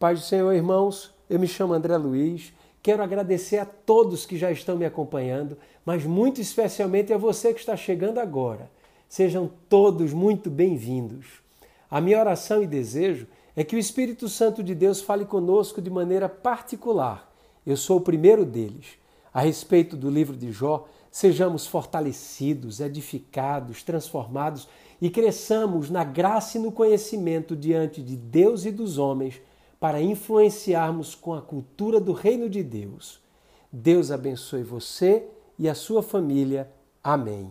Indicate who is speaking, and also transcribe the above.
Speaker 1: Paz do Senhor, irmãos, eu me chamo André Luiz. Quero agradecer a todos que já estão me acompanhando, mas muito especialmente a você que está chegando agora. Sejam todos muito bem-vindos. A minha oração e desejo é que o Espírito Santo de Deus fale conosco de maneira particular. Eu sou o primeiro deles. A respeito do livro de Jó, sejamos fortalecidos, edificados, transformados e cresçamos na graça e no conhecimento diante de Deus e dos homens para influenciarmos com a cultura do reino de Deus. Deus abençoe você e a sua família. Amém.